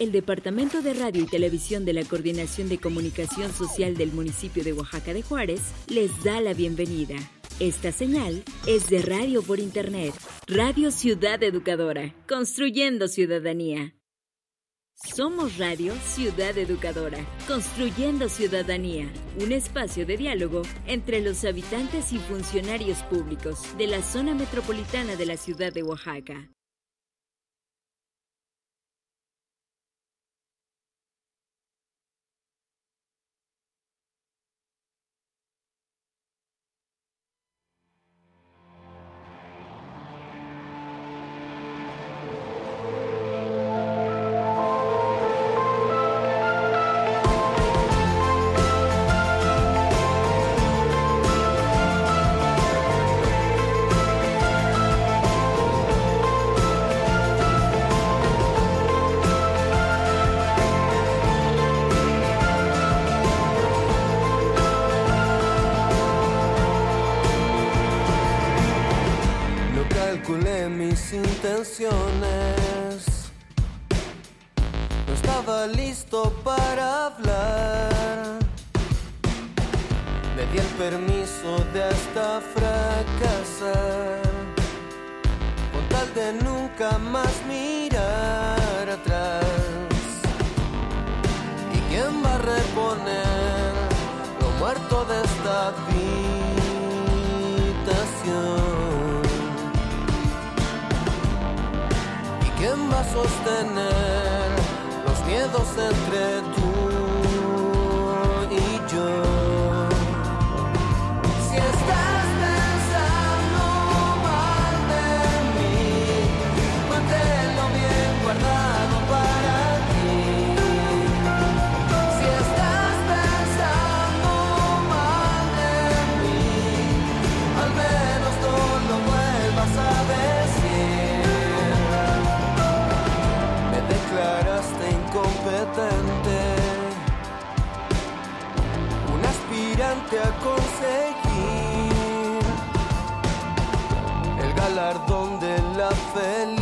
El Departamento de Radio y Televisión de la Coordinación de Comunicación Social del municipio de Oaxaca de Juárez les da la bienvenida. Esta señal es de radio por Internet, Radio Ciudad Educadora, construyendo ciudadanía. Somos Radio Ciudad Educadora, construyendo ciudadanía, un espacio de diálogo entre los habitantes y funcionarios públicos de la zona metropolitana de la ciudad de Oaxaca. No estaba listo para hablar. Me di el permiso de hasta fracasar. Con tal de nunca más mirar atrás. ¿Y quién va a reponer lo muerto de esta habitación? ¿Quién va a sostener los miedos entre tú conseguir el galardón de la felicidad,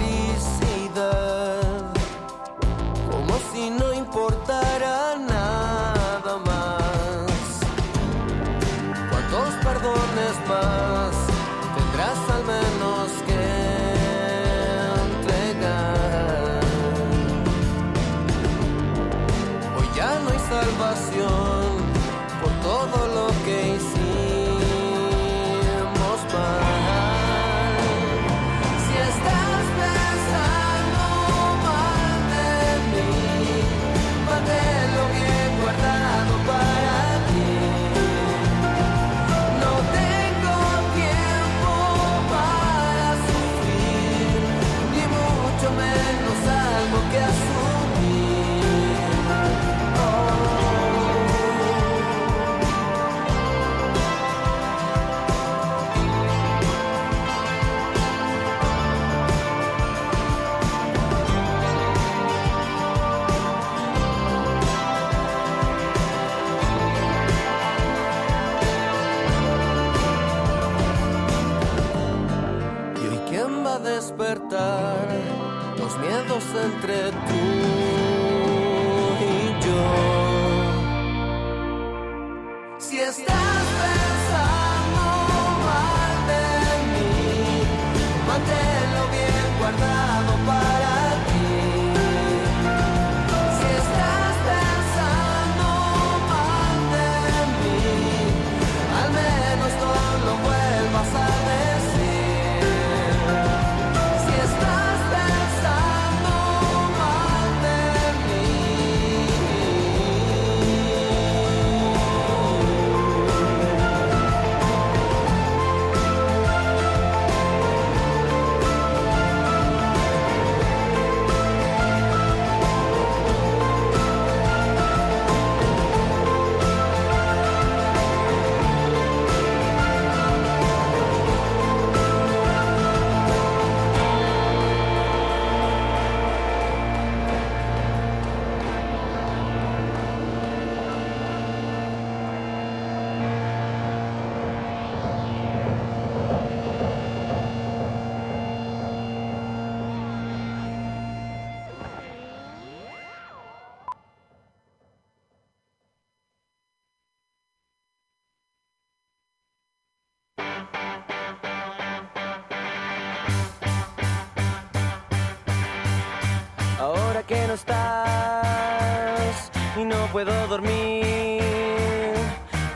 y no puedo dormir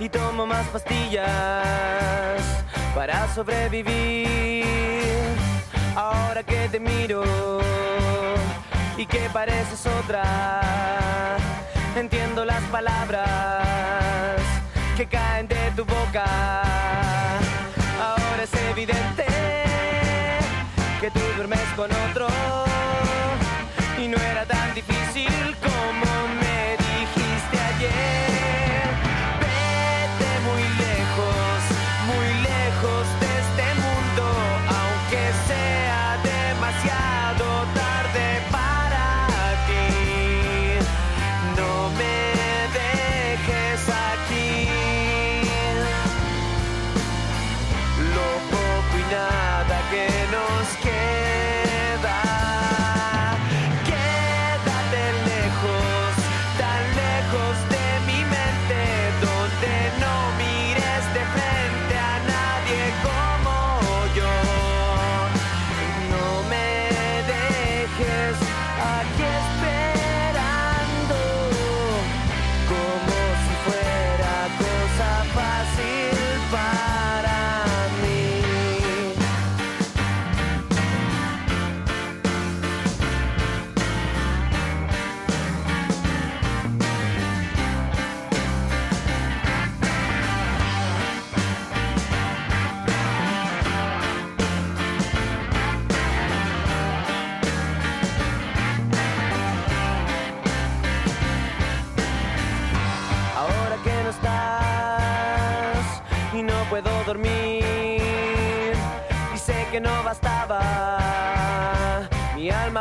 y tomo más pastillas para sobrevivir. Ahora que te miro y que pareces otra, entiendo las palabras que caen de tu boca. Ahora es evidente que tú duermes con otro y no era difícil como me dijiste ayer.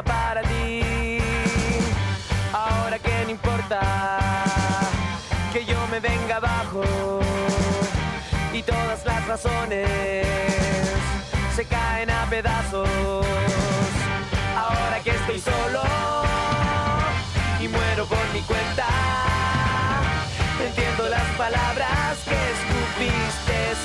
Para ti. Ahora que no importa que yo me venga abajo y todas las razones se caen a pedazos. Ahora que estoy solo y muero por mi cuenta. Entiendo las palabras que escupiste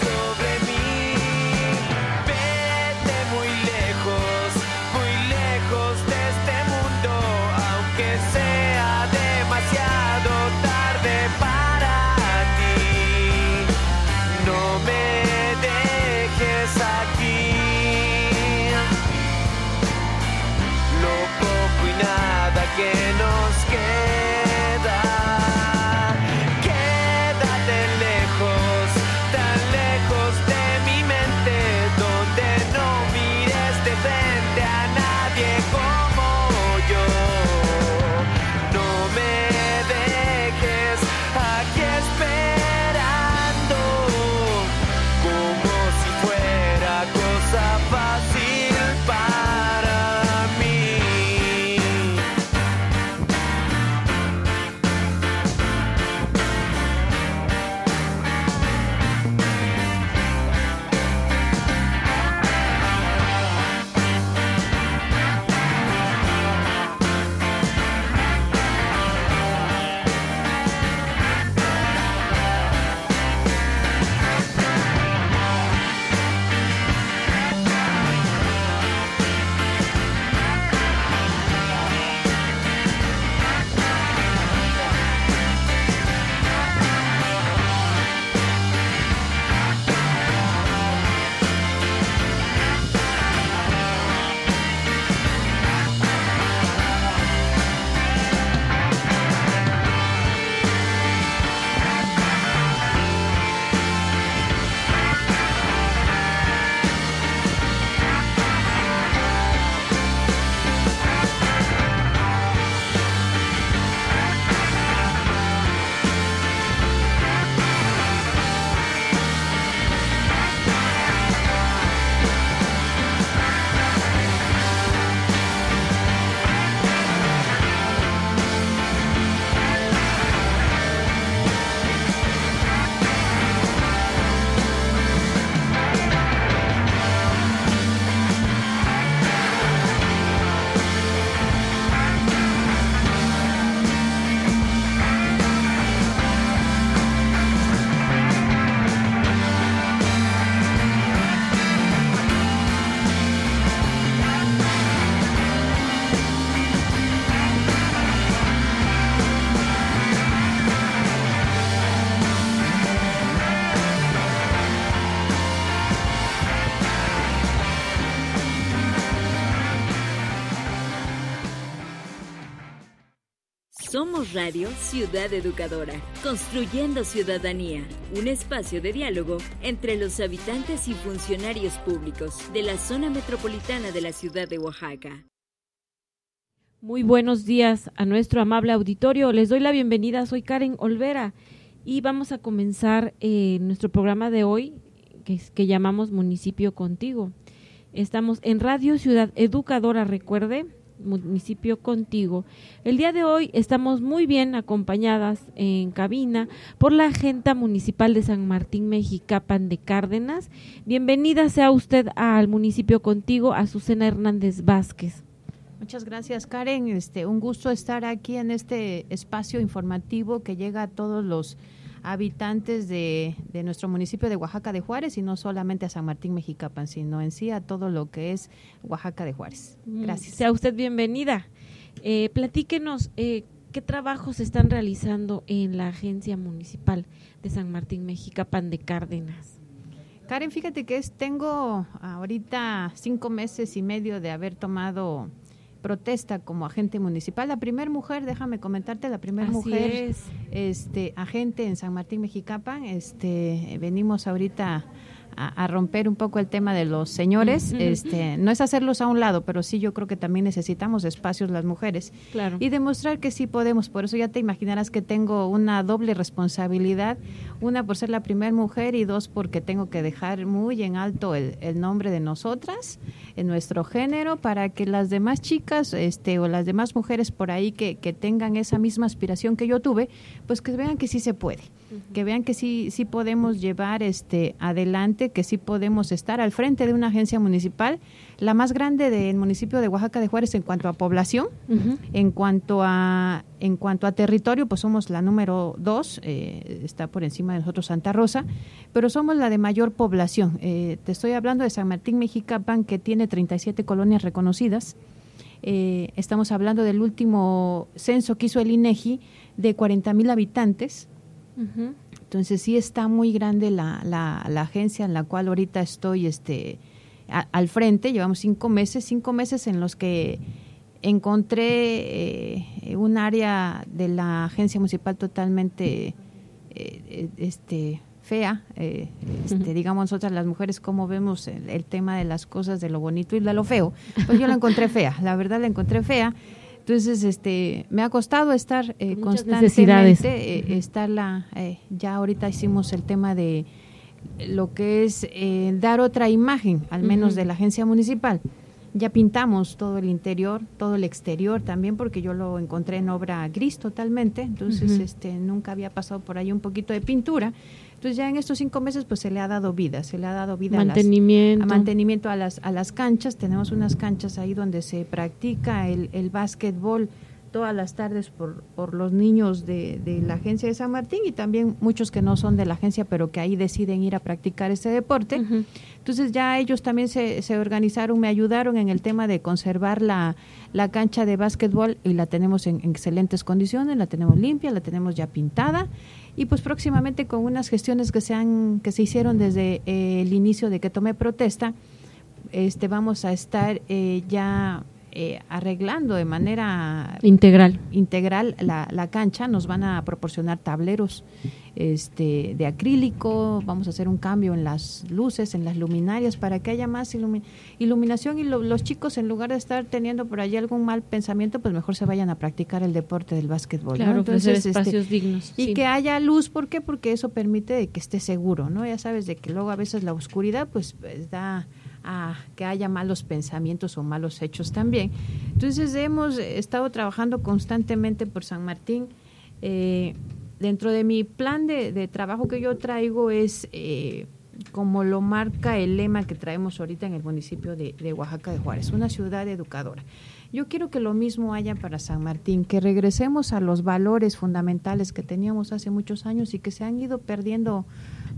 Radio Ciudad Educadora, construyendo ciudadanía, un espacio de diálogo entre los habitantes y funcionarios públicos de la zona metropolitana de la ciudad de Oaxaca. Muy buenos días a nuestro amable auditorio. Les doy la bienvenida. Soy Karen Olvera y vamos a comenzar eh, nuestro programa de hoy que, que llamamos Municipio Contigo. Estamos en Radio Ciudad Educadora, recuerde, municipio contigo. El día de hoy estamos muy bien acompañadas en cabina por la Agenda Municipal de San Martín Mexicapan de Cárdenas. Bienvenida sea usted al municipio contigo, Azucena Hernández Vázquez. Muchas gracias, Karen. Este, un gusto estar aquí en este espacio informativo que llega a todos los habitantes de, de, nuestro municipio de Oaxaca de Juárez y no solamente a San Martín Mexicapan, sino en sí a todo lo que es Oaxaca de Juárez. Mm, Gracias. Sea usted bienvenida. Eh, platíquenos eh, qué trabajos están realizando en la Agencia Municipal de San Martín Mexicapan de Cárdenas. Karen, fíjate que es, tengo ahorita cinco meses y medio de haber tomado protesta como agente municipal. La primera mujer, déjame comentarte, la primera mujer este agente en San Martín Mexicapan. Este venimos ahorita a, romper un poco el tema de los señores. este No es hacerlos a un lado, pero sí yo creo que también necesitamos espacios las mujeres. Claro. Y demostrar que sí podemos. Por eso ya te imaginarás que tengo una doble responsabilidad. Una por ser la primera mujer y dos porque tengo que dejar muy en alto el, el nombre de nosotras, en nuestro género, para que las demás chicas este, o las demás mujeres por ahí que, que tengan esa misma aspiración que yo tuve, pues que vean que sí se puede que vean que sí, sí podemos llevar este adelante, que sí podemos estar al frente de una agencia municipal, la más grande del municipio de Oaxaca de Juárez en cuanto a población, en cuanto a en cuanto a territorio, pues somos la número dos, eh, está por encima de nosotros Santa Rosa, pero somos la de mayor población. Eh, te estoy hablando de San Martín Mexicapan, que tiene 37 colonias reconocidas. Eh, estamos hablando del último censo que hizo el INEGI de 40 mil habitantes entonces sí está muy grande la, la, agencia en la cual ahorita estoy este, al frente. Llevamos cinco meses, cinco meses en los que encontré eh, un área de la agencia municipal totalmente eh, este, fea. Eh, este, digamos nosotras las mujeres, cómo vemos el, el, tema de las cosas, de lo bonito y de lo feo. Pues yo la encontré fea, la verdad la encontré fea. Entonces, este, me ha costado estar eh, constantemente, eh, estar la, eh, ya ahorita hicimos el tema de lo que es eh, dar otra imagen, al menos de la agencia municipal. Ya pintamos todo el interior, todo el exterior también, porque yo lo encontré en obra gris totalmente, entonces este, nunca había pasado por ahí un poquito de pintura. Entonces ya en estos cinco meses pues se le ha dado vida, se le ha dado vida mantenimiento. A, las, a mantenimiento a las, a las canchas. Tenemos unas canchas ahí donde se practica el, el básquetbol todas las tardes por, por los niños de, de, la agencia de San Martín y también muchos que no son de la agencia pero que ahí deciden ir a practicar ese deporte. Uh -huh. Entonces ya ellos también se, se, organizaron, me ayudaron en el tema de conservar la, la cancha de básquetbol y la tenemos en, en excelentes condiciones, la tenemos limpia, la tenemos ya pintada y pues próximamente con unas gestiones que se han que se hicieron desde eh, el inicio de que tomé protesta este vamos a estar eh, ya eh, arreglando de manera integral integral la, la, cancha nos van a proporcionar tableros este de acrílico vamos a hacer un cambio en las luces en las luminarias para que haya más ilumi iluminación y lo, los chicos en lugar de estar teniendo por allí algún mal pensamiento pues mejor se vayan a practicar el deporte del básquetbol claro, ¿no? entonces espacios este, dignos y sí. que haya luz ¿por qué? porque eso permite que esté seguro no ya sabes de que luego a veces la oscuridad pues, pues da a que haya malos pensamientos o malos hechos también. Entonces hemos estado trabajando constantemente por San Martín. Eh, dentro de mi plan de, trabajo que yo traigo es, eh, como lo marca el lema que traemos ahorita en el municipio de, de Oaxaca de Juárez, una ciudad educadora. Yo quiero que lo mismo haya para San Martín, que regresemos a los valores fundamentales que teníamos hace muchos años y que se han ido perdiendo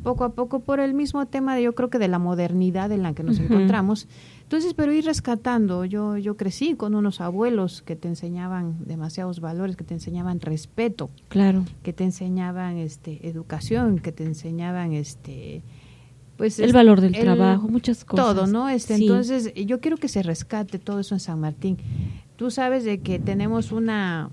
poco a poco por el mismo tema de yo creo que de la modernidad en la que nos uh -huh. encontramos. Entonces, pero ir rescatando, yo yo crecí con unos abuelos que te enseñaban demasiados valores, que te enseñaban respeto, claro, que te enseñaban este educación, que te enseñaban este pues el valor del el, trabajo, muchas cosas. Todo, ¿no? Este, sí. entonces yo quiero que se rescate todo eso en San Martín. Tú sabes de que tenemos una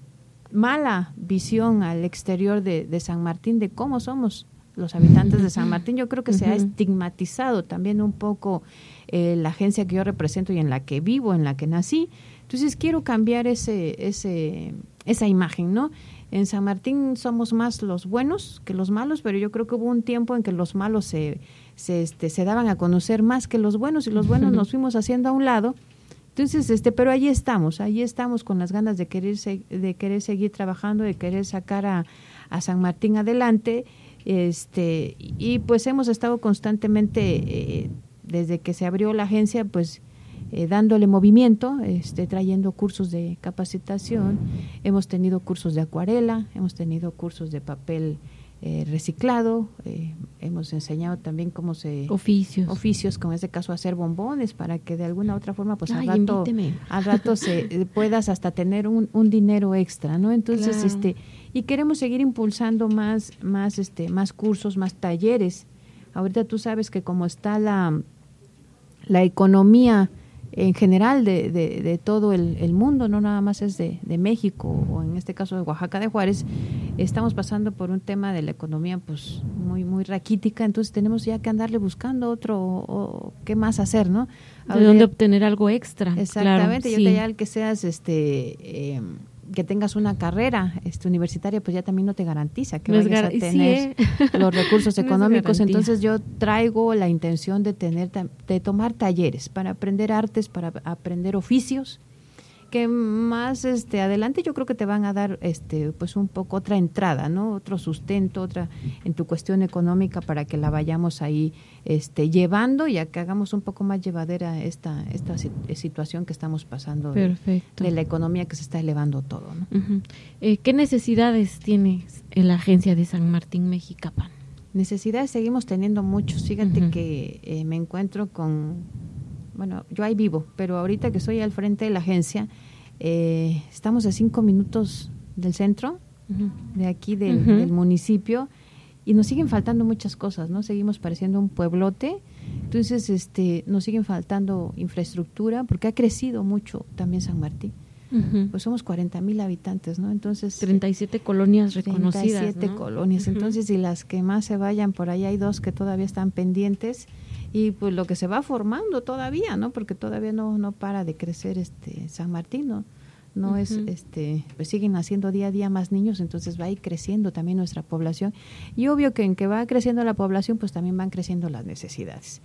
mala visión al exterior de, de San Martín de cómo somos los habitantes de San Martín. Yo creo que se ha estigmatizado también un poco eh, la agencia que yo represento y en la que vivo, en la que nací. Entonces quiero cambiar ese, ese, esa imagen, ¿no? En San Martín somos más los buenos que los malos, pero yo creo que hubo un tiempo en que los malos se, se, este, se daban a conocer más que los buenos y los buenos nos fuimos haciendo a un lado. Entonces, este, pero allí estamos, allí estamos con las ganas de querer, de querer seguir trabajando, de querer sacar a, a San Martín adelante este, y pues hemos estado constantemente, eh, desde que se abrió la agencia, pues eh, dándole movimiento, este, trayendo cursos de capacitación, hemos tenido cursos de acuarela, hemos tenido cursos de papel eh, reciclado, hemos enseñado también cómo se... Oficios. Oficios, como en este caso hacer bombones, para que de alguna otra forma, pues al rato, al rato se, puedas hasta tener un, un dinero extra, ¿no? Entonces, este y queremos seguir impulsando más, más, este, más cursos, más talleres. Ahorita tú sabes que como está la, la economía en general de, de, todo el, mundo, no nada más es de, de, México o en este caso de Oaxaca de Juárez, estamos pasando por un tema de la economía pues muy muy raquítica, entonces tenemos ya que andarle buscando otro o, qué más hacer, ¿no? de dónde obtener algo extra. Exactamente, yo te ya el que seas este eh, que tengas una carrera este, universitaria, pues ya también no te garantiza que vayas a tener ¿eh? los recursos económicos. Entonces yo traigo la intención de tener, de tomar talleres para aprender artes, para aprender oficios que más este adelante yo creo que te van a dar este pues un poco otra entrada no otro sustento otra en tu cuestión económica para que la vayamos ahí este llevando y a que hagamos un poco más llevadera esta esta situación que estamos pasando de, la economía que se está elevando todo ¿no? Eh, qué necesidades tiene la agencia de San Martín Mexicapan necesidades seguimos teniendo muchos. Fíjate que eh, me encuentro con bueno, yo ahí vivo, pero ahorita que estoy al frente de la agencia, eh, estamos a cinco minutos del centro, de aquí del, municipio, y nos siguen faltando muchas cosas, ¿no? Seguimos pareciendo un pueblote, entonces este, nos siguen faltando infraestructura, porque ha crecido mucho también San Martín. Pues somos 40 mil habitantes, ¿no? Entonces... 37 colonias reconocidas. 37 colonias. Entonces, y las que más se vayan, por ahí hay dos que todavía están pendientes y pues lo que se va formando todavía, ¿no? Porque todavía no, no para de crecer este San Martín, ¿no? no es este pues siguen naciendo día a día más niños entonces va a ir creciendo también nuestra población y obvio que en que va creciendo la población pues también van creciendo las necesidades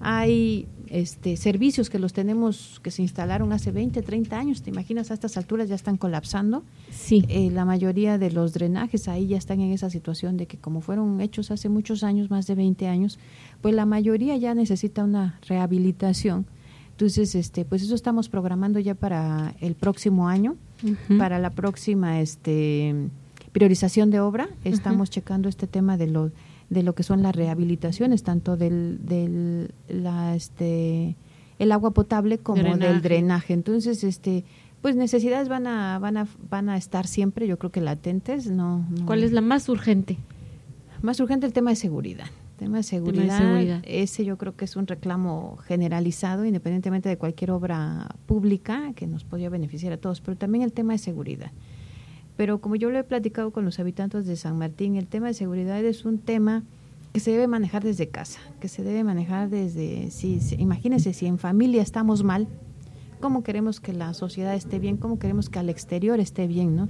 hay este, servicios que los tenemos que se instalaron hace 20, 30 años, te imaginas, a estas alturas ya están colapsando. Sí. Eh, la mayoría de los drenajes ahí ya están en esa situación de que como fueron hechos hace muchos años, más de 20 años, pues la mayoría ya necesita una rehabilitación. Entonces, este, pues eso estamos programando ya para el próximo año, para la próxima este, priorización de obra. Estamos checando este tema de los de lo que son las rehabilitaciones, tanto del, del la, este, el agua potable como del drenaje. Entonces, este, pues necesidades van a, van a, van a estar siempre, yo creo que latentes. No, ¿Cuál es la más urgente? Más urgente el tema de seguridad. Tema de seguridad, tema de seguridad, ese yo creo que es un reclamo generalizado, independientemente de cualquier obra pública que nos podría beneficiar a todos, pero también el tema de seguridad. Pero como yo lo he platicado con los habitantes de San Martín, el tema de seguridad es un tema que se debe manejar desde casa, que se debe manejar desde, si, imagínense, si en familia estamos mal, ¿cómo queremos que la sociedad esté bien? ¿Cómo queremos que al exterior esté bien? ¿no?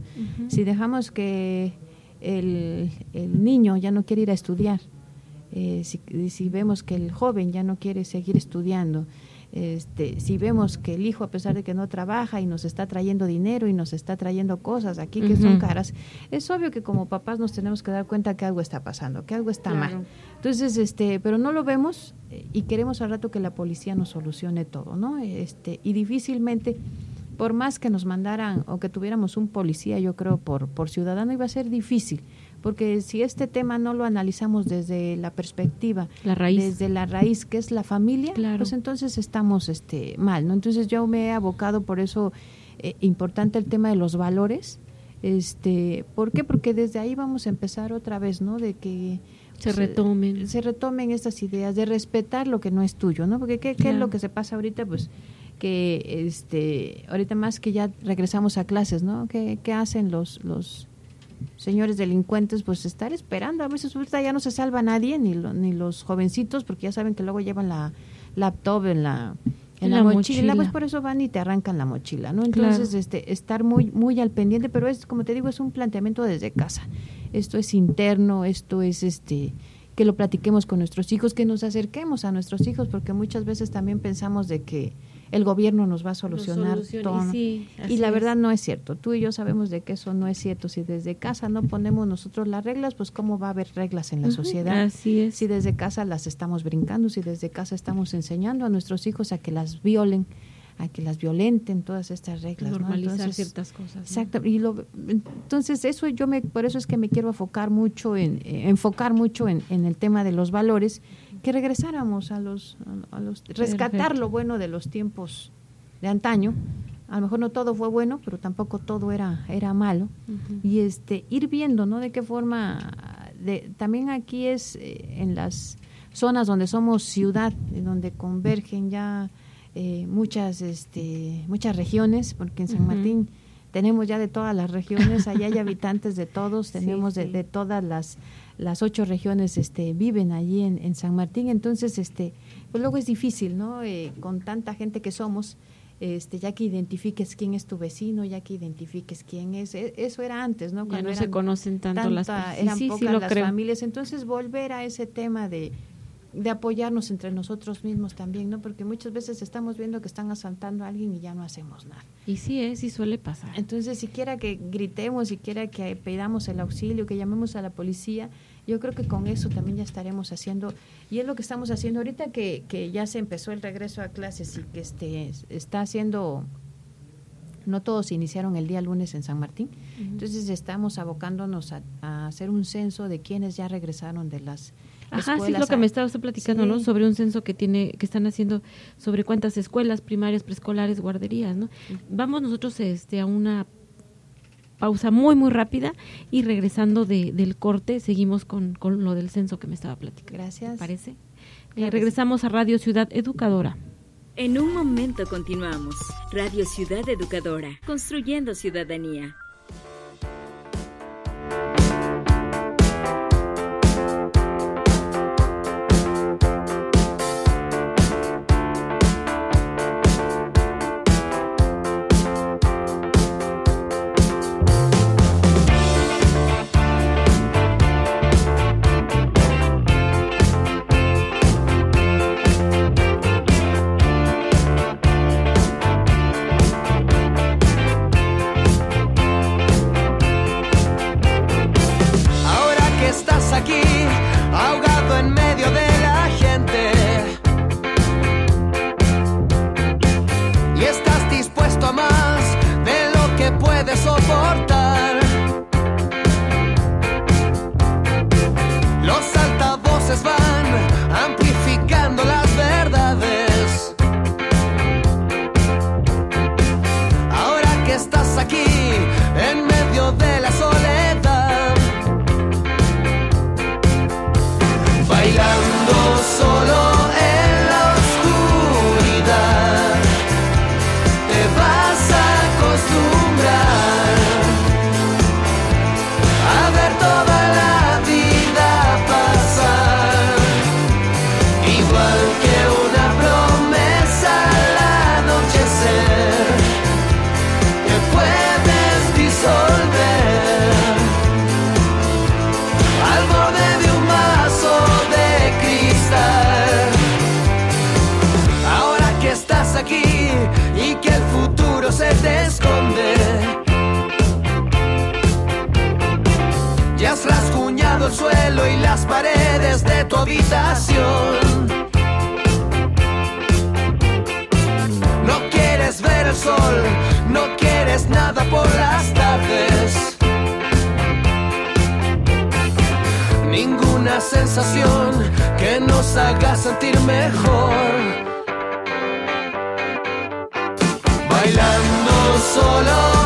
Si dejamos que el, el, niño ya no quiere ir a estudiar, eh, si, si, vemos que el joven ya no quiere seguir estudiando, este, si vemos que el hijo, a pesar de que no trabaja y nos está trayendo dinero y nos está trayendo cosas aquí que son caras, es obvio que como papás nos tenemos que dar cuenta que algo está pasando, que algo está mal. Entonces, este, pero no lo vemos eh, y queremos al rato que la policía nos solucione todo, ¿no? Este, y difícilmente por más que nos mandaran o que tuviéramos un policía, yo creo, por, por ciudadano, iba a ser difícil porque si este tema no lo analizamos desde la perspectiva, la raíz. desde la raíz que es la familia, pues entonces estamos este mal, ¿no? Entonces yo me he abocado por eso eh, importante el tema de los valores, este, ¿por qué? Porque desde ahí vamos a empezar otra vez, ¿no? De que se retomen se, retomen estas ideas de respetar lo que no es tuyo, ¿no? Porque qué, qué es lo que se pasa ahorita, pues que este ahorita más que ya regresamos a clases, ¿no? ¿Qué, qué hacen los, los señores delincuentes? Pues estar esperando. A veces ahorita ya no se salva nadie, ni, ni los jovencitos, porque ya saben que luego llevan la laptop en la en la, mochila, pues por eso van y te arrancan la mochila, ¿no? Entonces, este, estar muy, muy al pendiente, pero es, como te digo, es un planteamiento desde casa. Esto es interno, esto es, este, que lo platiquemos con nuestros hijos, que nos acerquemos a nuestros hijos, porque muchas veces también pensamos de que el gobierno nos va a solucionar todo. Y, la verdad no es cierto. Tú y yo sabemos de que eso no es cierto. Si desde casa no ponemos nosotros las reglas, pues cómo va a haber reglas en la sociedad. Así es. Si desde casa las estamos brincando, si desde casa estamos enseñando a nuestros hijos a que las violen, a que las violenten todas estas reglas normalizar ciertas cosas exacto y lo, entonces eso yo me por eso es que me quiero enfocar mucho en eh, enfocar mucho en, en, el tema de los valores que regresáramos a los, a los rescatar lo bueno de los tiempos de antaño. A lo mejor no todo fue bueno, pero tampoco todo era era malo. Y este ir viendo, ¿no? De qué forma de, también aquí es eh, en las zonas donde somos ciudad, donde convergen ya eh, muchas este muchas regiones, porque en San Martín tenemos ya de todas las regiones, allá hay habitantes de todos, tenemos De, de, todas las las ocho regiones este, viven allí en, San Martín, entonces este, pues luego es difícil, ¿no? Eh, con tanta gente que somos, este, ya que identifiques quién es tu vecino, ya que identifiques quién es, e, eso era antes, ¿no? Cuando ya no se conocen tanto las eran pocas las familias, entonces volver a ese tema de de apoyarnos entre nosotros mismos también, ¿no? Porque muchas veces estamos viendo que están asaltando a alguien y ya no hacemos nada. Y sí es, y suele pasar. Entonces, siquiera que gritemos, siquiera que pedamos el auxilio, que llamemos a la policía, yo creo que con eso también ya estaremos haciendo, y es lo que estamos haciendo ahorita que, que ya se empezó el regreso a clases y que este está haciendo no todos iniciaron el día lunes en San Martín. Entonces estamos abocándonos a, a, hacer un censo de quienes ya regresaron de las Ajá, sí, es lo que me estaba usted platicando, ¿no? Sobre un censo que tiene, que están haciendo sobre cuántas escuelas primarias, preescolares, guarderías, ¿no? Vamos nosotros este, a una pausa muy, muy rápida y regresando de, del corte seguimos con, con, lo del censo que me estaba platicando. Gracias. parece? Eh, regresamos a Radio Ciudad Educadora. En un momento continuamos. Radio Ciudad Educadora, construyendo ciudadanía. puede soportar. No quieres ver el sol, no quieres nada por las tardes. Ninguna sensación que nos haga sentir mejor. Bailando solo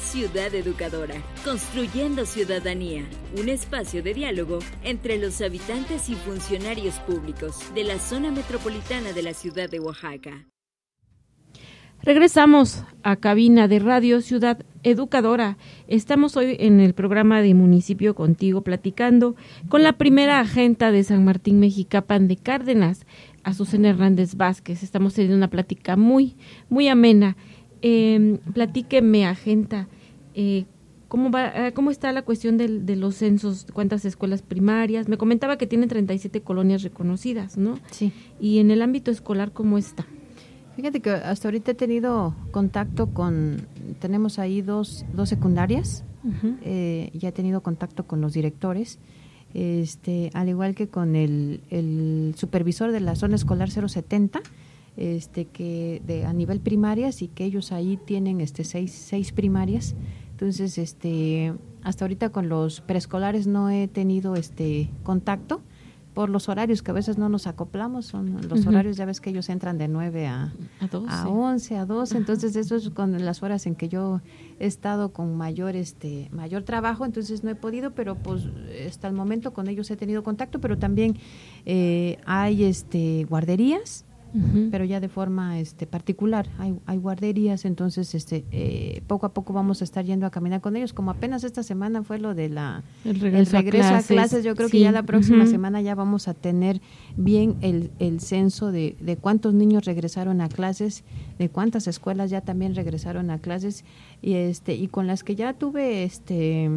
Ciudad Educadora, construyendo ciudadanía, un espacio de diálogo entre los habitantes y funcionarios públicos de la zona metropolitana de la ciudad de Oaxaca. Regresamos a cabina de Radio Ciudad Educadora. Estamos hoy en el programa de Municipio Contigo platicando con la primera agenta de San Martín Mexicapan de Cárdenas, Azucena Hernández Vázquez. Estamos teniendo una plática muy, muy amena. Eh, platíqueme, agenta, eh, ¿cómo, va, eh, ¿cómo está la cuestión de, de, los censos? ¿Cuántas escuelas primarias? Me comentaba que tienen 37 colonias reconocidas, ¿no? Sí. Y en el ámbito escolar, ¿cómo está? Fíjate que hasta ahorita he tenido contacto con, tenemos ahí dos, dos secundarias, uh -huh. eh, ya he tenido contacto con los directores, este, al igual que con el, el supervisor de la zona escolar 070, este, que de, a nivel primarias y que ellos ahí tienen este, seis, seis primarias. Entonces, este, hasta ahorita con los preescolares no he tenido este contacto por los horarios que a veces no nos acoplamos, son los uh -huh. horarios, ya ves que ellos entran de 9 a, a, 12. a 11, a 12, Ajá. entonces eso es con las horas en que yo he estado con mayor este mayor trabajo, entonces no he podido, pero pues hasta el momento con ellos he tenido contacto, pero también eh, hay este guarderías, Uh -huh. pero ya de forma este particular hay, hay guarderías entonces este eh, poco a poco vamos a estar yendo a caminar con ellos como apenas esta semana fue lo de la el regreso, el regreso a, clases. a, clases. yo creo sí. que ya la próxima uh -huh. semana ya vamos a tener bien el, el censo de, de, cuántos niños regresaron a clases de cuántas escuelas ya también regresaron a clases y este y con las que ya tuve este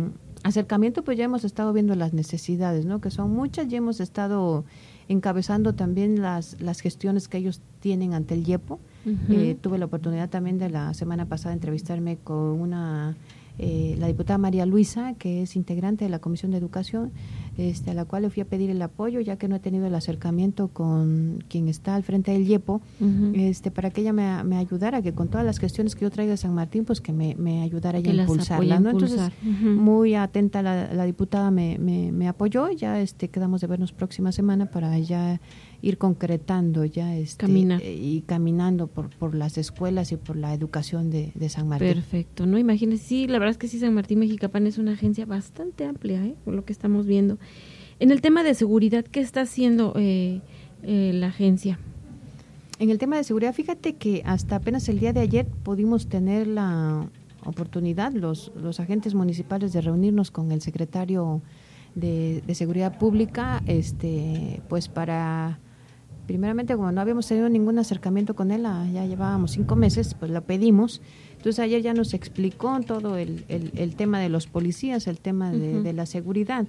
acercamiento pues ya hemos estado viendo las necesidades no que son muchas ya hemos estado encabezando también las, las gestiones que ellos tienen ante el IEPO. Uh -huh. eh, tuve la oportunidad también de la semana pasada entrevistarme con una eh, la diputada María Luisa, que es integrante de la Comisión de Educación, este, a la cual le fui a pedir el apoyo, ya que no he tenido el acercamiento con quien está al frente del uh -huh. este, para que ella me, me, ayudara, que con todas las cuestiones que yo traigo de San Martín, pues que me, me ayudara ella a impulsarla. ¿no? Entonces, uh -huh. muy atenta la, la diputada me, me, me, apoyó, ya este, quedamos de vernos próxima semana para ya ir concretando ya este Camina. eh, y caminando por, por las escuelas y por la educación de, de, San Martín. Perfecto, ¿no? Imagínese, sí, la verdad es que sí, San Martín Mexicapan es una agencia bastante amplia, ¿eh? por lo que estamos viendo. En el tema de seguridad, ¿qué está haciendo eh, eh, la agencia? En el tema de seguridad, fíjate que hasta apenas el día de ayer pudimos tener la oportunidad, los, los agentes municipales, de reunirnos con el secretario de, de Seguridad Pública, este, pues para primeramente como no habíamos tenido ningún acercamiento con él, ah, ya llevábamos cinco meses, pues lo pedimos. Entonces ayer ya nos explicó todo el, el, el tema de los policías, el tema de, uh -huh. de la seguridad.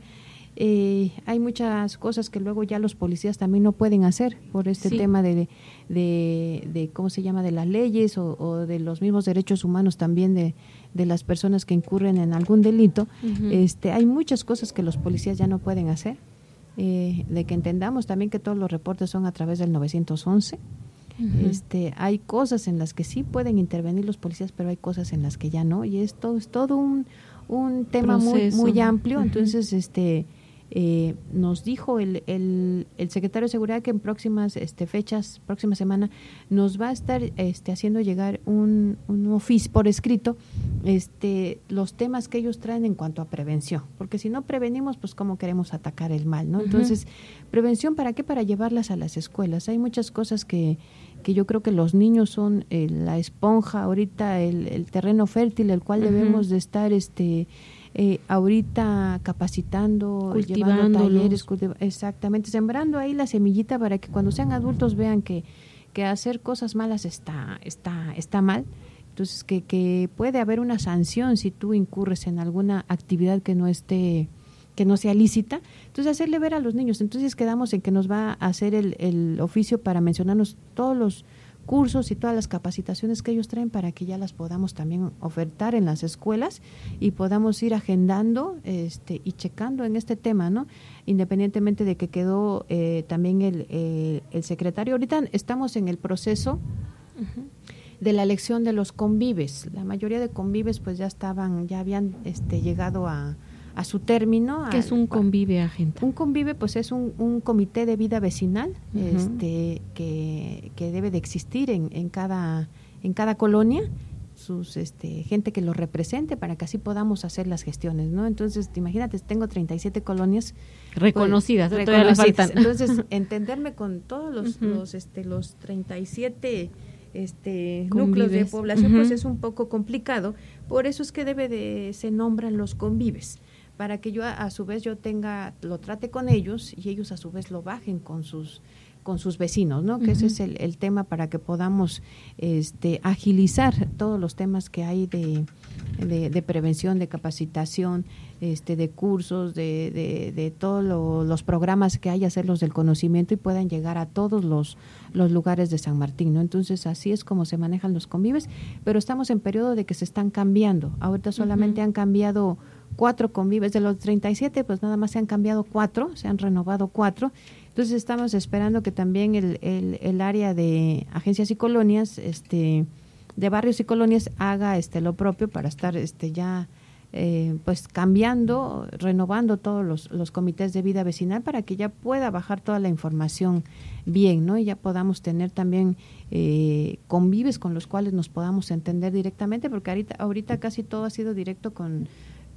Eh, hay muchas cosas que luego ya los policías también no pueden hacer por este sí. tema de, de, de, ¿cómo se llama?, de las leyes o, o, de los mismos derechos humanos también de, de las personas que incurren en algún delito. Uh -huh. este, hay muchas cosas que los policías ya no pueden hacer eh, de que entendamos también que todos los reportes son a través del 911. Uh -huh. este, hay cosas en las que sí pueden intervenir los policías, pero hay cosas en las que ya no. Y esto es todo un, un tema muy, muy amplio. Uh -huh. Entonces, este, eh, nos dijo el, el, el, secretario de Seguridad que en próximas este, fechas, próxima semana, nos va a estar este, haciendo llegar un, un oficio por escrito este, los temas que ellos traen en cuanto a prevención. Porque si no prevenimos, pues cómo queremos atacar el mal, ¿no? Uh -huh. Entonces, prevención, ¿para qué? Para llevarlas a las escuelas. Hay muchas cosas que, que yo creo que los niños son eh, la esponja, ahorita el, el, terreno fértil, el cual uh -huh. debemos de estar... este eh, ahorita capacitando, llevando talleres, cultiva exactamente, sembrando ahí la semillita para que cuando sean adultos vean que, que hacer cosas malas está, está, está mal. Entonces, que, que puede haber una sanción si tú incurres en alguna actividad que no esté que no sea lícita, entonces hacerle ver a los niños. Entonces quedamos en que nos va a hacer el, el oficio para mencionarnos todos los cursos y todas las capacitaciones que ellos traen para que ya las podamos también ofertar en las escuelas y podamos ir agendando este, y checando en este tema, ¿no? Independientemente de que quedó eh, también el, eh, el, secretario. Ahorita estamos en el proceso uh -huh. de la elección de los convives. La mayoría de convives pues ya estaban, ya habían este, llegado a, a su término. ¿Qué es un convive, agente? Un convive, pues es un, un comité de vida vecinal uh -huh. este, que, que, debe de existir en, en, cada, en cada colonia. sus este, gente que los represente para que así podamos hacer las gestiones, ¿no? Entonces, imagínate, tengo 37 colonias pues, reconocidas, reconocidas. Entonces, entenderme con todos los, los, este, los 37 este, núcleos de población, pues es un poco complicado. Por eso es que debe de, se nombran los convives para que yo a, su vez yo tenga, lo trate con ellos y ellos a su vez lo bajen con sus con sus vecinos, ¿no? Que ese es el, tema para que podamos este, agilizar todos los temas que hay de, de, prevención, de capacitación, este, de cursos, de, de, de todos los programas que hay, hacerlos del conocimiento y puedan llegar a todos los, los lugares de San Martín, ¿no? Entonces así es como se manejan los convives, pero estamos en periodo de que se están cambiando. Ahorita solamente han cambiado cuatro convives, de los 37 pues nada más se han cambiado cuatro, se han renovado cuatro entonces estamos esperando que también el, el, área de agencias y colonias, este, de barrios y colonias haga este lo propio para estar este ya eh, pues cambiando, renovando todos los, los, comités de vida vecinal para que ya pueda bajar toda la información bien, ¿no? Y ya podamos tener también eh, convives con los cuales nos podamos entender directamente, porque ahorita, ahorita casi todo ha sido directo con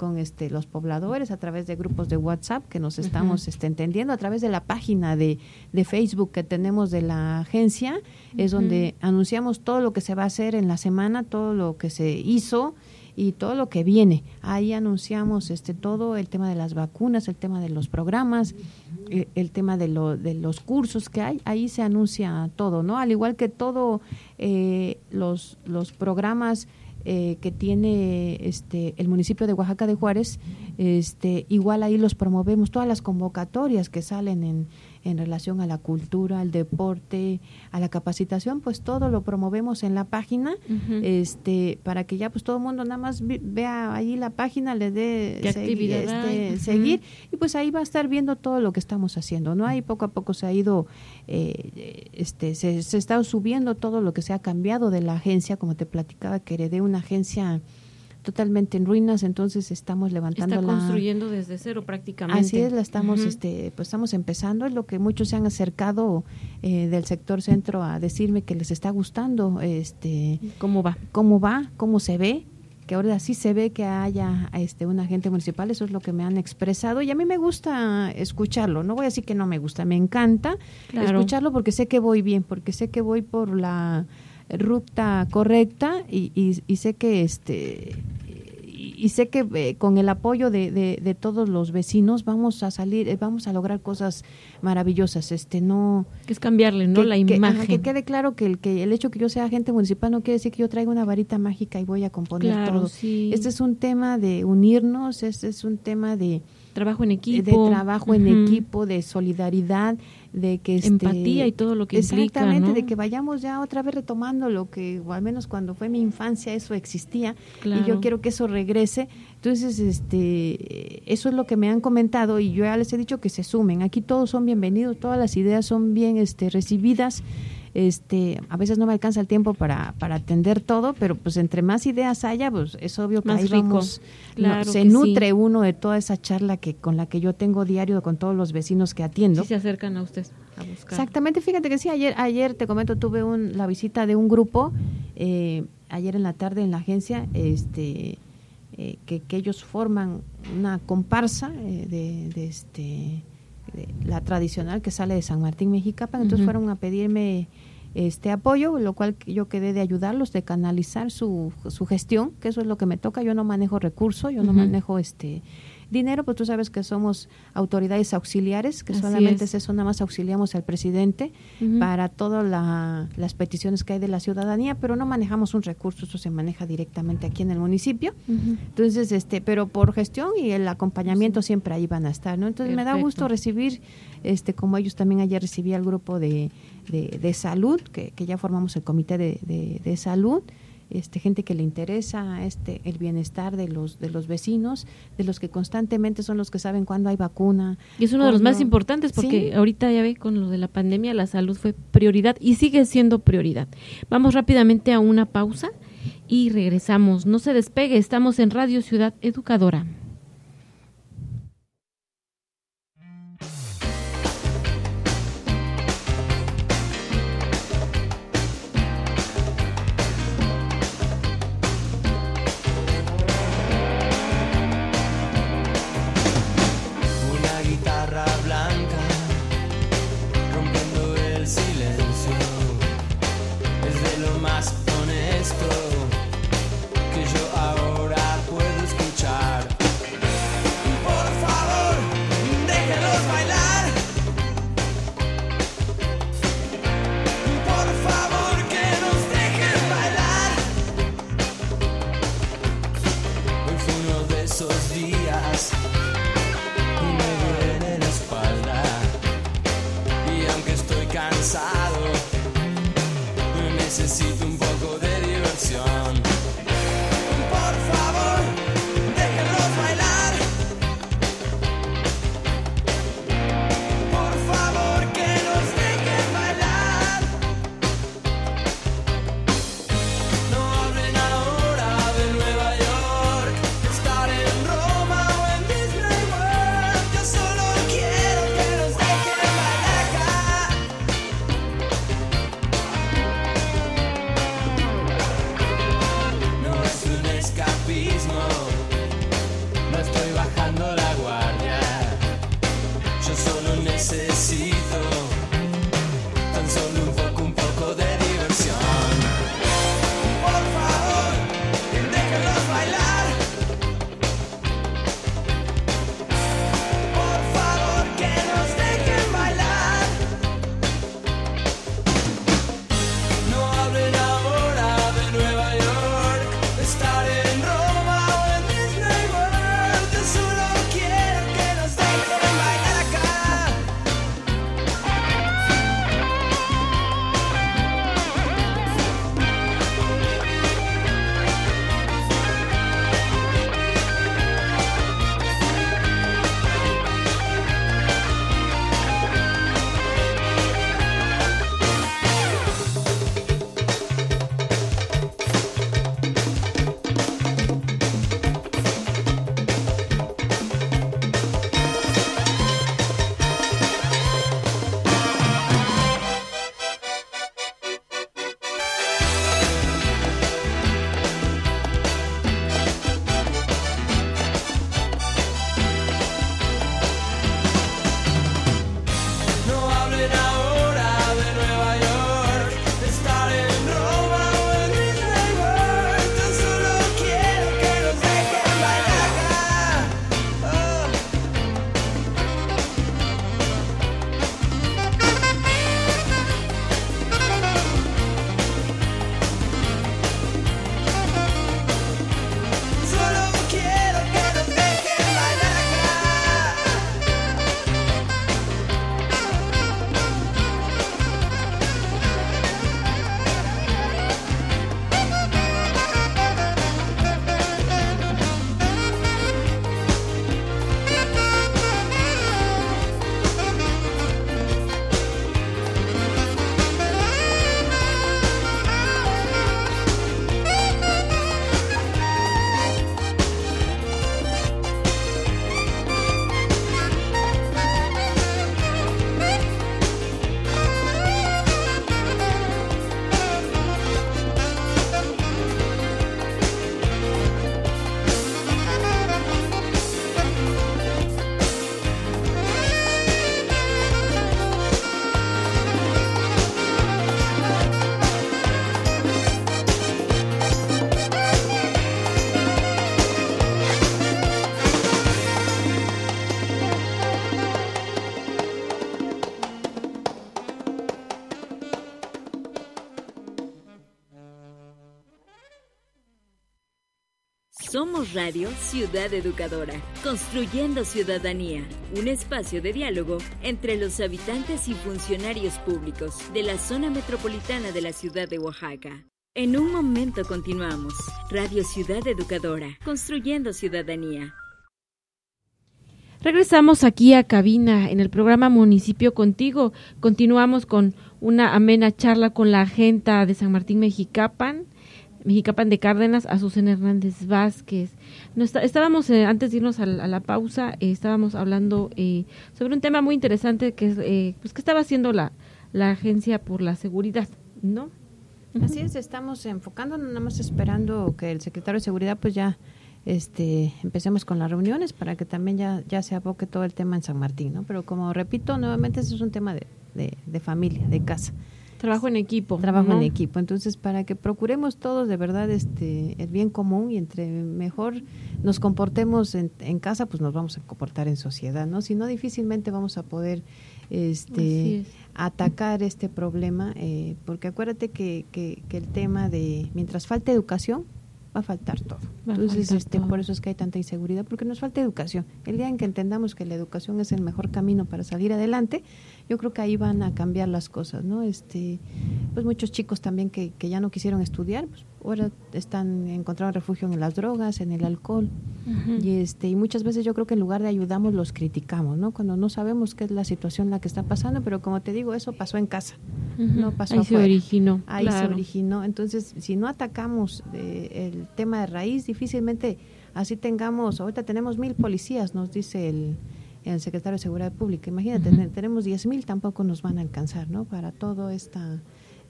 con este los pobladores a través de grupos de WhatsApp que nos estamos este, entendiendo a través de la página de, de, Facebook que tenemos de la agencia. Es donde anunciamos todo lo que se va a hacer en la semana todo lo que se hizo y todo lo que viene. Ahí anunciamos este todo el tema de las vacunas el tema de los programas eh, el, tema de, lo, de los cursos que hay. Ahí se anuncia todo no al igual que todo eh, los los programas eh, que tiene este el municipio de Oaxaca de Juárez, este igual ahí los promovemos todas las convocatorias que salen en, en relación a la cultura, al deporte, a la capacitación, pues todo lo promovemos en la página, este, para que ya pues todo el mundo nada más vea ahí la página, le dé seguir, este, seguir, y pues ahí va a estar viendo todo lo que estamos haciendo, ¿no? Ahí poco a poco se ha ido, eh, este, se, se está subiendo todo lo que se ha cambiado de la agencia, como te platicaba, que heredé una agencia totalmente en ruinas, entonces estamos levantando Está construyendo desde cero prácticamente. Así es, la estamos, este, pues estamos empezando, es lo que muchos se han acercado eh, del sector centro a decirme que les está gustando, este, cómo va, cómo va, cómo se ve, que ahora sí se ve que haya este un agente municipal, eso es lo que me han expresado y a mí me gusta escucharlo, no voy a decir que no me gusta, me encanta escucharlo porque sé que voy bien, porque sé que voy por la ruta correcta y, y, sé que este y sé que eh, con el apoyo de, de, todos los vecinos vamos a salir, eh, vamos a lograr cosas maravillosas. Este no que es cambiarle, no la imagen. Que, quede claro que el que el hecho que yo sea agente municipal no quiere decir que yo traiga una varita mágica y voy a componer todo. Este es un tema de unirnos, este es un tema de trabajo en equipo, de trabajo en equipo, de solidaridad, de que este, empatía y todo lo que exactamente de que vayamos ya otra vez retomando lo que o al menos cuando fue mi infancia eso existía y yo quiero que eso regrese. Entonces este eso es lo que me han comentado y yo ya les he dicho que se sumen. Aquí todos son bienvenidos todas las ideas son bien este recibidas este a veces no me alcanza el tiempo para, para atender todo pero pues entre más ideas haya pues es obvio que ahí vamos. Se nutre uno de toda esa charla que con la que yo tengo diario con todos los vecinos que atiendo. Sí se acercan a usted a buscar. Exactamente fíjate que sí ayer ayer te comento tuve un, la visita de un grupo eh, ayer en la tarde en la agencia este eh, que, que, ellos forman una comparsa eh, de, de, este la tradicional que sale de San Martín Mexicapan, entonces fueron a pedirme este apoyo, lo cual yo quedé de ayudarlos, de canalizar su, su gestión, que eso es lo que me toca, yo no manejo recursos, yo no manejo este dinero, pues tú sabes que somos autoridades auxiliares, que solamente es. eso, nada más auxiliamos al presidente para todas las peticiones que hay de la ciudadanía, pero no manejamos un recurso, eso se maneja directamente aquí en el municipio. Entonces, este, pero por gestión y el acompañamiento siempre ahí van a estar, ¿no? Entonces me da gusto recibir, este, como ellos también ayer recibí al grupo de, de, salud, que, que, ya formamos el comité de, de salud, este, gente que le interesa este, el bienestar de los, de los vecinos, de los que constantemente son los que saben cuándo hay vacuna. Y es uno de los más importantes porque ahorita ya ve con lo de la pandemia la salud fue prioridad y sigue siendo prioridad. Vamos rápidamente a una pausa y regresamos. No se despegue, estamos en Radio Ciudad Educadora. Radio Ciudad Educadora, construyendo ciudadanía, un espacio de diálogo entre los habitantes y funcionarios públicos de la zona metropolitana de la ciudad de Oaxaca. En un momento continuamos. Radio Ciudad Educadora, construyendo ciudadanía. Regresamos aquí a cabina en el programa Municipio Contigo. Continuamos con una amena charla con la agenta de San Martín Mexicapan, Mexicapan de Cárdenas, Azucena Hernández Vázquez. estábamos, eh, antes de irnos a, la, pausa, eh, estábamos hablando eh, sobre un tema muy interesante que es, pues, que estaba haciendo la, la Agencia por la Seguridad, ¿no? Así es, estamos enfocando, nada más esperando que el secretario de Seguridad pues ya este empecemos con las reuniones para que también ya, ya se aboque todo el tema en San Martín, ¿no? Pero como repito, nuevamente ese es un tema de, de, familia, de casa. Trabajo en equipo. Trabajo en equipo. Entonces, para que procuremos todos de verdad este el bien común y entre mejor nos comportemos en, en casa, pues nos vamos a comportar en sociedad, ¿no? Si no, difícilmente vamos a poder este atacar este problema, eh, porque acuérdate que, que, el tema de mientras falta educación, va a faltar todo. Entonces, este, por eso es que hay tanta inseguridad, porque nos falta educación. El día en que entendamos que la educación es el mejor camino para salir adelante, yo creo que ahí van a cambiar las cosas, ¿no? Este, pues muchos chicos también que, que ya no quisieron estudiar, pues ahora están encontrando refugio en las drogas, en el alcohol. Y este y muchas veces yo creo que en lugar de ayudamos los criticamos, ¿no? Cuando no sabemos qué es la situación en la que está pasando, pero como te digo, eso pasó en casa. No pasó Ahí se originó. Ahí se originó. Entonces, si no atacamos eh, el tema de raíz, difícilmente así tengamos, ahorita tenemos mil policías, nos dice el, el secretario de Seguridad Pública. Imagínate, tenemos diez mil, tampoco nos van a alcanzar, ¿no? Para toda esta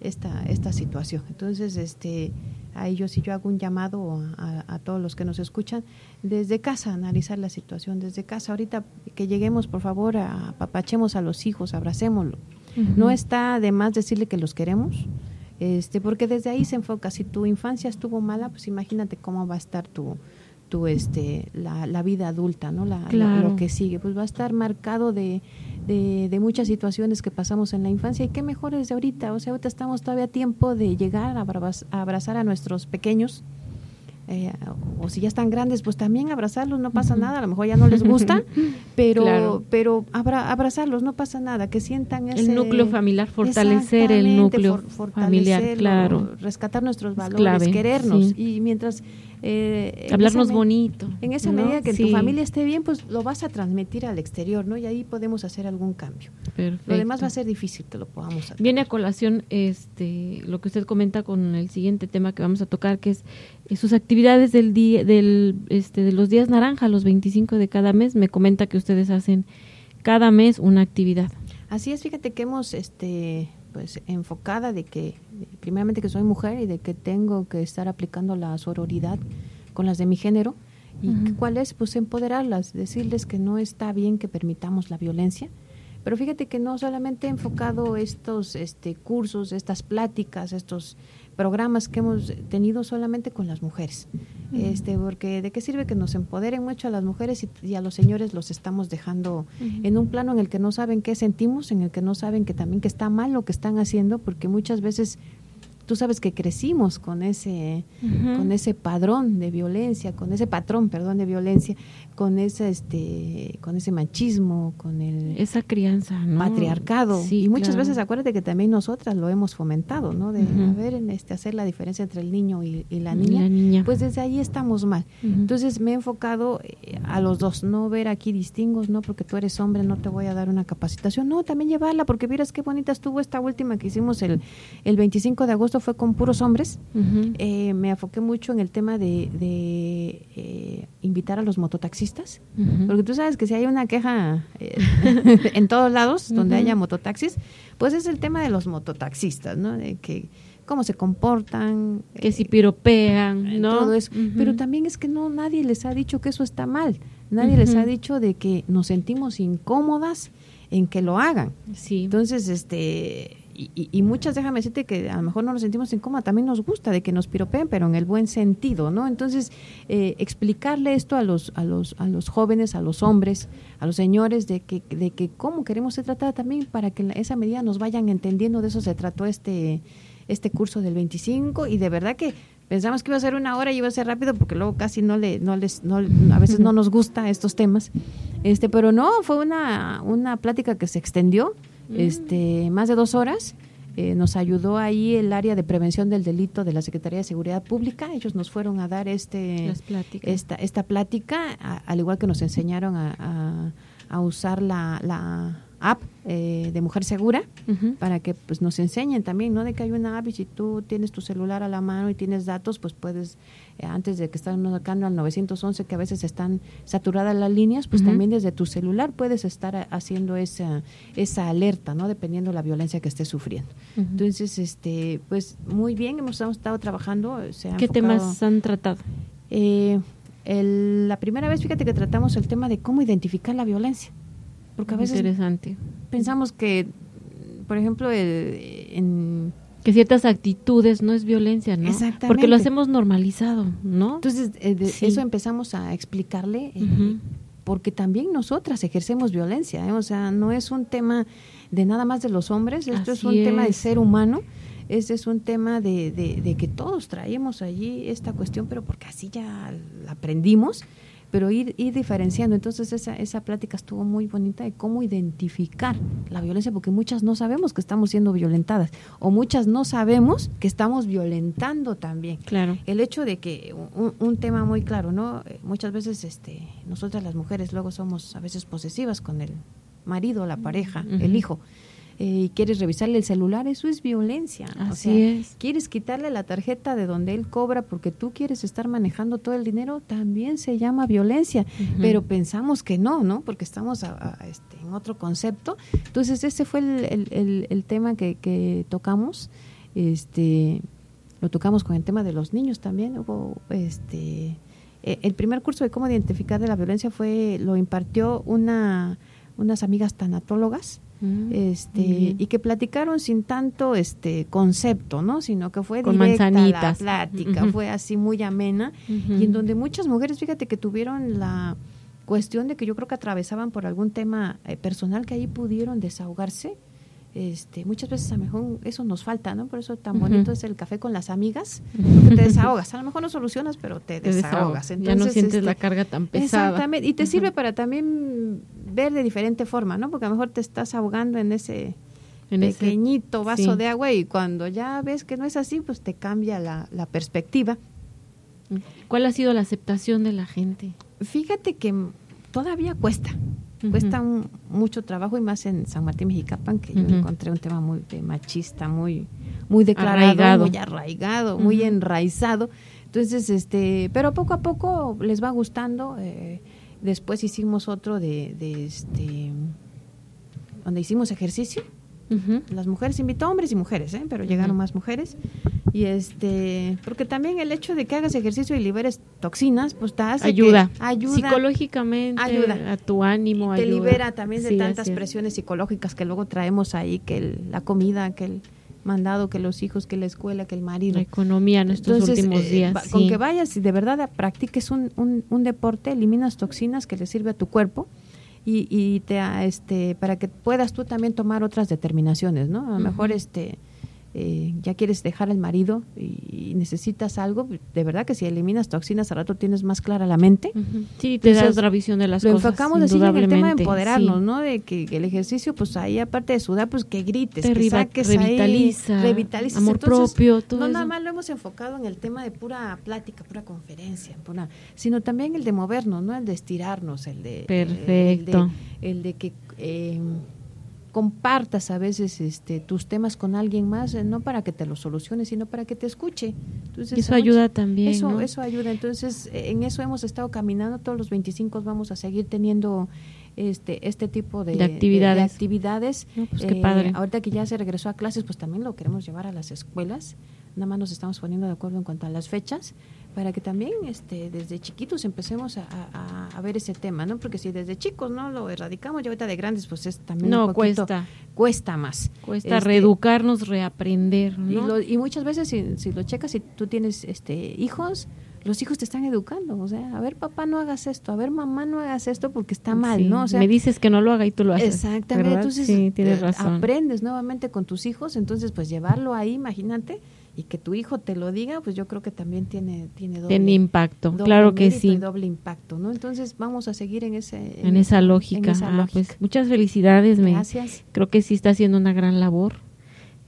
esta, esta situación. Entonces, este, a ellos si yo hago un llamado a, todos los que nos escuchan, desde casa, analizar la situación, desde casa. Ahorita que lleguemos, por favor, apapachemos a los hijos, abracémoslo. No está de más decirle que los queremos, este, porque desde ahí se enfoca. Si tu infancia estuvo mala, pues imagínate cómo va a estar tu, tu este, la, la vida adulta, ¿no? La, lo que sigue, pues va a estar marcado de de, muchas situaciones que pasamos en la infancia y qué mejor desde ahorita, o sea, ahorita estamos todavía a tiempo de llegar a, abrazar a nuestros pequeños, eh, o si ya están grandes, pues también abrazarlos, no pasa nada, a lo mejor ya no les gusta, pero, pero abrazarlos, no pasa nada, que sientan ese... El núcleo familiar, fortalecer el núcleo familiar, claro. Rescatar nuestros valores, querernos, y mientras eh, Hablarnos bonito. En esa medida que tu familia esté bien, pues lo vas a transmitir al exterior, ¿no? Y ahí podemos hacer algún cambio. Lo demás va a ser difícil que lo podamos hacer. Viene a colación este, lo que usted comenta con el siguiente tema que vamos a tocar, que es eh, sus actividades del día, del, este, de los días naranja, los 25 de cada mes. Me comenta que ustedes hacen cada mes una actividad. Así es, fíjate que hemos este, pues enfocada de que primeramente que soy mujer y de que tengo que estar aplicando la sororidad con las de mi género. Y cuál es pues empoderarlas decirles que no está bien que permitamos la violencia. Pero fíjate que no solamente he enfocado estos este cursos estas pláticas estos programas que hemos tenido solamente con las mujeres. Este, porque de qué sirve que nos empoderen mucho a las mujeres y, a los señores los estamos dejando en un plano en el que no saben qué sentimos, en el que no saben que también que está mal lo que están haciendo, porque muchas veces tú sabes que crecimos con ese con ese padrón de violencia, con ese patrón, perdón, de violencia, con ese este con ese machismo, con el esa crianza, patriarcado. Y muchas veces acuérdate que también nosotras lo hemos fomentado, ¿no? De ver este hacer la diferencia entre el niño y, la, niña, pues desde ahí estamos mal. Entonces me he enfocado eh, a los dos, no ver aquí distingos, no porque tú eres hombre no te voy a dar una capacitación, no, también llevarla porque miras qué bonita estuvo esta última que hicimos el el 25 de agosto fue con puros hombres. Eh, me enfoqué mucho en el tema de, eh, invitar a los mototaxistas, porque tú sabes que si hay una queja eh, en todos lados donde haya mototaxis, pues es el tema de los mototaxistas, ¿no? De que cómo se comportan, que si piropean, ¿no? Todo eso. Pero también es que no nadie les ha dicho que eso está mal. Nadie les ha dicho de que nos sentimos incómodas en que lo hagan. Sí. Entonces, este y, muchas, déjame decirte que a lo mejor no nos sentimos incómodas, también nos gusta de que nos piropeen, pero en el buen sentido, ¿no? Entonces, eh, explicarle esto a los, a, los, a los jóvenes, a los hombres, a los señores, de que, de que cómo queremos ser tratadas también para que en esa medida nos vayan entendiendo, de eso se trató este, este curso del 25 y de verdad que Pensamos que iba a ser una hora y iba a ser rápido porque luego casi no le, no les, no, a veces no nos gusta estos temas. Este, pero no, fue una, una plática que se extendió, este, más de dos horas. Eh, nos ayudó ahí el área de prevención del delito de la Secretaría de Seguridad Pública. Ellos nos fueron a dar este esta esta plática, a- al igual que nos enseñaron a, a- a usar la, la app eh, de Mujer Segura para que pues nos enseñen también, ¿no? De que hay una app y si tú tienes tu celular a la mano y tienes datos, pues puedes, antes de que están marcando al 911, que a veces están saturadas las líneas, pues también desde tu celular puedes estar haciendo esa, esa alerta, ¿no? Dependiendo de la violencia que estés sufriendo. Entonces, este, pues muy bien, hemos, hemos estado trabajando. Se ha ¿Qué enfocado- temas han tratado? eh, el- la primera vez, fíjate que tratamos el tema de cómo identificar la violencia. Porque a veces Interesante. pensamos que, por ejemplo, el- en, Que ciertas actitudes no es violencia, ¿no? Exactamente. Porque lo hacemos normalizado, ¿no? entonces eh, de Sí. eso empezamos a explicarle, eh, porque también nosotras ejercemos violencia, ¿eh? o sea, no es un tema de nada más de los hombres, esto es un tema de ser humano. Este es un tema de, de- de que todos traemos allí esta cuestión, pero porque así ya la aprendimos, pero ir, ir diferenciando. Entonces esa, esa plática estuvo muy bonita de cómo identificar la violencia, porque muchas no sabemos que estamos siendo violentadas, o muchas no sabemos que estamos violentando también Claro. el hecho de que un, un tema muy claro, ¿no? Eh, Muchas veces este, nosotras las mujeres luego somos a veces posesivas con el marido, la pareja, el hijo. Eh, y quieres revisarle el celular, eso es violencia. o Así sea, es. Quieres quitarle la tarjeta de donde él cobra porque tú quieres estar manejando todo el dinero, también se llama violencia. Pero pensamos que no, ¿no? Porque estamos a- a, este, en otro concepto. Entonces, ese fue el, el- el- el tema que, que tocamos. Este, lo tocamos con el tema de los niños también. Hubo, este, eh, el primer curso de cómo identificar de la violencia fue lo impartió una unas amigas tanatólogas Mm, este y que platicaron sin tanto este concepto no sino que fue Con directa manzanitas. la plática fue así muy amena. Y en donde muchas mujeres fíjate que tuvieron la cuestión de que yo creo que atravesaban por algún tema eh, personal que ahí pudieron desahogarse este muchas veces a lo mejor eso nos falta no por eso tan bonito es el café con las amigas Ujú. que te desahogas a lo mejor no solucionas pero te, Te desahogas desahogas. ya no Entonces, sientes este, la carga tan pesada. Exactamente, y te sirve para también ver de diferente forma, ¿no? Porque a lo mejor te estás ahogando en ese En ese- pequeñito vaso sí. de agua y cuando ya ves que no es así, pues te cambia la, la perspectiva. ¿Cuál ha sido la aceptación de la gente? Fíjate que todavía cuesta, Cuesta un- mucho trabajo y más en San Martín Mexicapan, que yo encontré un tema muy de machista, muy, muy declarado, Arraigado. muy arraigado, muy enraizado. Entonces, este, pero poco a poco les va gustando. eh, después hicimos otro de, de este, donde hicimos ejercicio. Las mujeres invitó hombres y mujeres, ¿eh? pero llegaron más mujeres. Y este, porque también el hecho de que hagas ejercicio y liberes toxinas, pues te hace que- Ayuda. ayuda Psicológicamente. Ayuda. A tu ánimo. te ayuda. libera también de Sí, tantas presiones psicológicas que luego traemos ahí, que el- la comida, que el mandado, que los hijos, que la escuela, que el marido. La economía en estos Entonces, últimos eh, días. sí. Con que vayas y de verdad practiques un, un, un deporte, eliminas toxinas que le sirve a tu cuerpo y, y te este para que puedas tú también tomar otras determinaciones, ¿no? A lo mejor este eh, ya quieres dejar al marido y, y necesitas algo, de verdad que si eliminas toxinas al rato tienes más clara la mente. Sí, te da Entonces, otra visión de las Lo cosas. enfocamos así en el tema de empoderarnos, sí. ¿no? De que, que el ejercicio, pues ahí aparte de sudar, pues que grites, Te que saques ahí, revitaliza, amor Entonces, propio, todo No eso. nada más lo hemos enfocado en el tema de pura plática, pura conferencia, pura, sino también el de movernos, ¿no? El de estirarnos, el de... Perfecto. El de, el de que... eh, compartas a veces este tus temas con alguien más eh, no para que te los soluciones sino para que te escuche Entonces, eso ayuda también, eso ¿no? eso ayuda entonces eh, en eso hemos estado caminando todos los 25 vamos a seguir teniendo este este tipo de, De actividades. actividades. No, pues qué padre. ahorita que ya se regresó a clases pues también lo queremos llevar a las escuelas nada más nos estamos poniendo de acuerdo en cuanto a las fechas para que también este desde chiquitos empecemos a, a- a ver ese tema no porque si desde chicos no lo erradicamos ya ahorita de grandes pues es también No, un poquito- cuesta. cuesta más Cuesta Este, reeducarnos, reaprender, y, ¿no? lo- y muchas veces si, si lo checas, si tú tienes este hijos, los hijos te están educando. O sea, a ver, papá, no hagas esto. A ver, mamá, no hagas esto porque está mal, Sí, ¿no? O sea, me dices que no lo haga y tú lo haces. Exactamente, ¿verdad? entonces sí, tienes eh, razón. aprendes nuevamente con tus hijos, entonces pues llevarlo ahí, imagínate, y que tu hijo te lo diga, pues yo creo que también tiene tiene doble, tiene impacto, doble claro que sí. y doble impacto, ¿no? Entonces vamos a seguir en ese En, esa lógica. en esa Ah, lógica. pues muchas felicidades, me Gracias. creo que sí está haciendo una gran labor.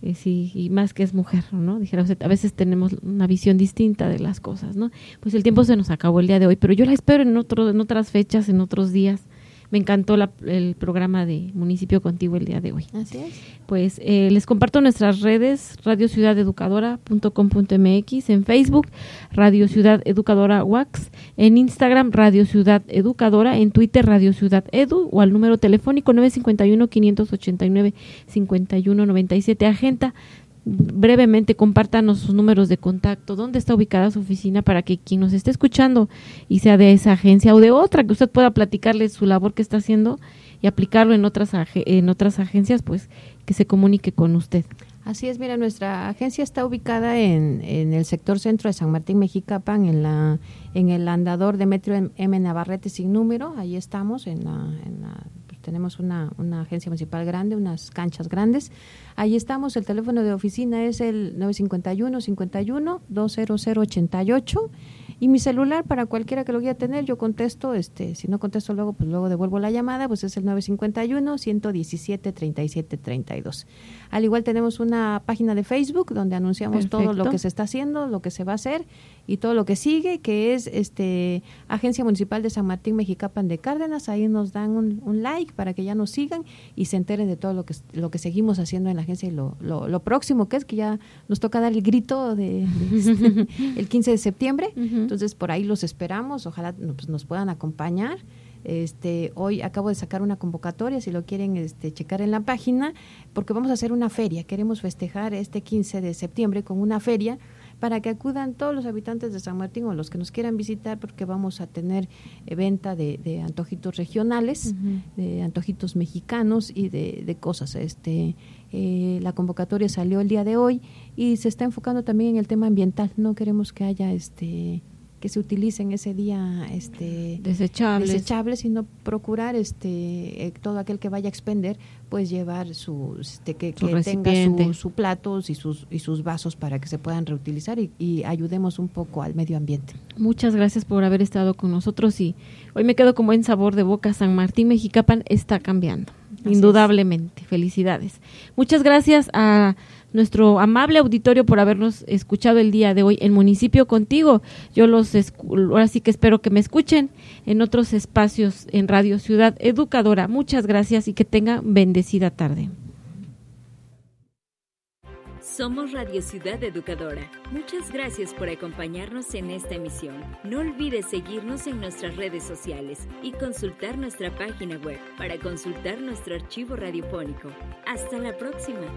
eh, sí, y más que es mujer, ¿no? Dijera a veces tenemos una visión distinta de las cosas, ¿no? Pues el tiempo se nos acabó el día de hoy, pero yo la espero en otro, en otras fechas, en otros días. Me encantó la- el programa de Municipio Contigo el día de hoy. Así es. Pues eh, les comparto nuestras redes, radiociudadeducadora.com.mx, en Facebook, Radio Ciudad Educadora Wax, en Instagram, Radio Ciudad Educadora, en Twitter, Radio Ciudad Edu, o al número telefónico 951-589-5197. Agenda, brevemente, compártanos sus números de contacto, dónde está ubicada su oficina para que quien nos esté escuchando y sea de esa agencia o de otra, que usted pueda platicarle su labor que está haciendo y aplicarlo en otras, en otras agencias, pues que se comunique con usted. Así es, mira, nuestra agencia está ubicada en, en el sector centro de San Martín Mexicapan, en la en el andador de Metro M- Navarrete sin número, ahí estamos, en la, tenemos una, una agencia municipal grande, unas canchas grandes, ahí estamos, el teléfono de oficina es el 951 51 20088 y mi celular para cualquiera que lo quiera tener, yo contesto, este, si no contesto luego, pues luego devuelvo la llamada, pues es el 951 117 37 32. Al igual tenemos una página de Facebook donde anunciamos todo lo que se está haciendo, lo que se va a hacer y todo lo que sigue, que es este Agencia Municipal de San Martín Mexicapan de Cárdenas. Ahí nos dan un, un like para que ya nos sigan y se enteren de todo lo que lo que seguimos haciendo en la agencia y lo, lo, lo próximo que es que ya nos toca dar el grito de, de este, el 15 de septiembre. Entonces por ahí los esperamos, ojalá pues, nos puedan acompañar. Este, hoy acabo de sacar una convocatoria, si lo quieren este, checar en la página, porque vamos a hacer una feria. Queremos festejar este 15 de septiembre con una feria para que acudan todos los habitantes de San Martín o los que nos quieran visitar, porque vamos a tener eh, venta de, de antojitos regionales, de antojitos mexicanos y de, de cosas. Este, eh, la convocatoria salió el día de hoy y se está enfocando también en el tema ambiental. No queremos que haya este que se utilicen ese día este Desechables. desechables, sino procurar este eh, todo aquel que vaya a expender pues llevar su este, que, Su que tenga recipiente. su, platos y sus y sus vasos para que se puedan reutilizar y, y ayudemos un poco al medio ambiente. Muchas gracias por haber estado con nosotros y hoy me quedo con buen sabor de boca. San Martín Mexicapan está cambiando, Así indudablemente. Felicidades. Muchas gracias a nuestro amable auditorio por habernos escuchado el día de hoy en Municipio Contigo. Yo los ahora sí que espero que me escuchen en otros espacios en Radio Ciudad Educadora. Muchas gracias y que tengan bendecida tarde. Somos Radio Ciudad Educadora. Muchas gracias por acompañarnos en esta emisión. No olvides seguirnos en nuestras redes sociales y consultar nuestra página web para consultar nuestro archivo radiofónico. Hasta la próxima.